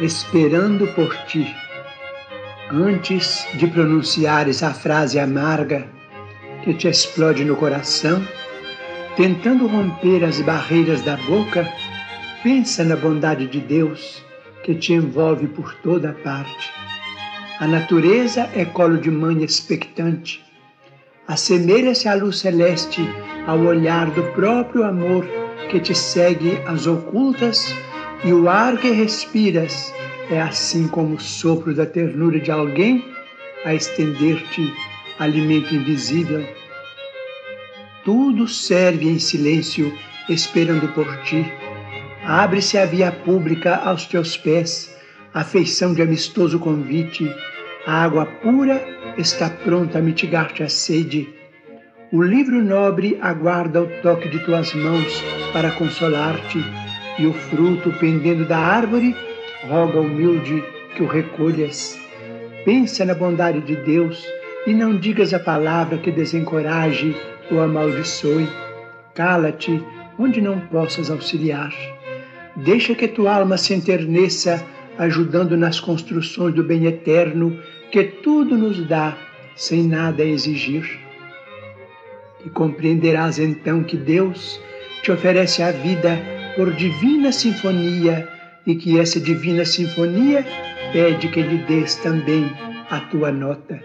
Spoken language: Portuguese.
esperando por ti. Antes de pronunciares a frase amarga que te explode no coração, tentando romper as barreiras da boca, pensa na bondade de Deus que te envolve por toda parte. A natureza é colo de mãe expectante. Assemelha-se à luz celeste ao olhar do próprio amor que te segue às ocultas e o ar que respiras é assim como o sopro da ternura de alguém a estender-te alimento invisível. Tudo serve em silêncio, esperando por ti. Abre-se a via pública aos teus pés, a feição de amistoso convite. A água pura está pronta a mitigar-te a sede. O livro nobre aguarda o toque de tuas mãos para consolar-te, e o fruto pendendo da árvore roga humilde que o recolhas. Pensa na bondade de Deus e não digas a palavra que desencoraje ou amaldiçoe. Cala-te onde não possas auxiliar. Deixa que tua alma se enterneça, ajudando nas construções do bem eterno que tudo nos dá, sem nada exigir. E compreenderás então que Deus te oferece a vida por divina sinfonia e que essa divina sinfonia pede que lhe des também a tua nota.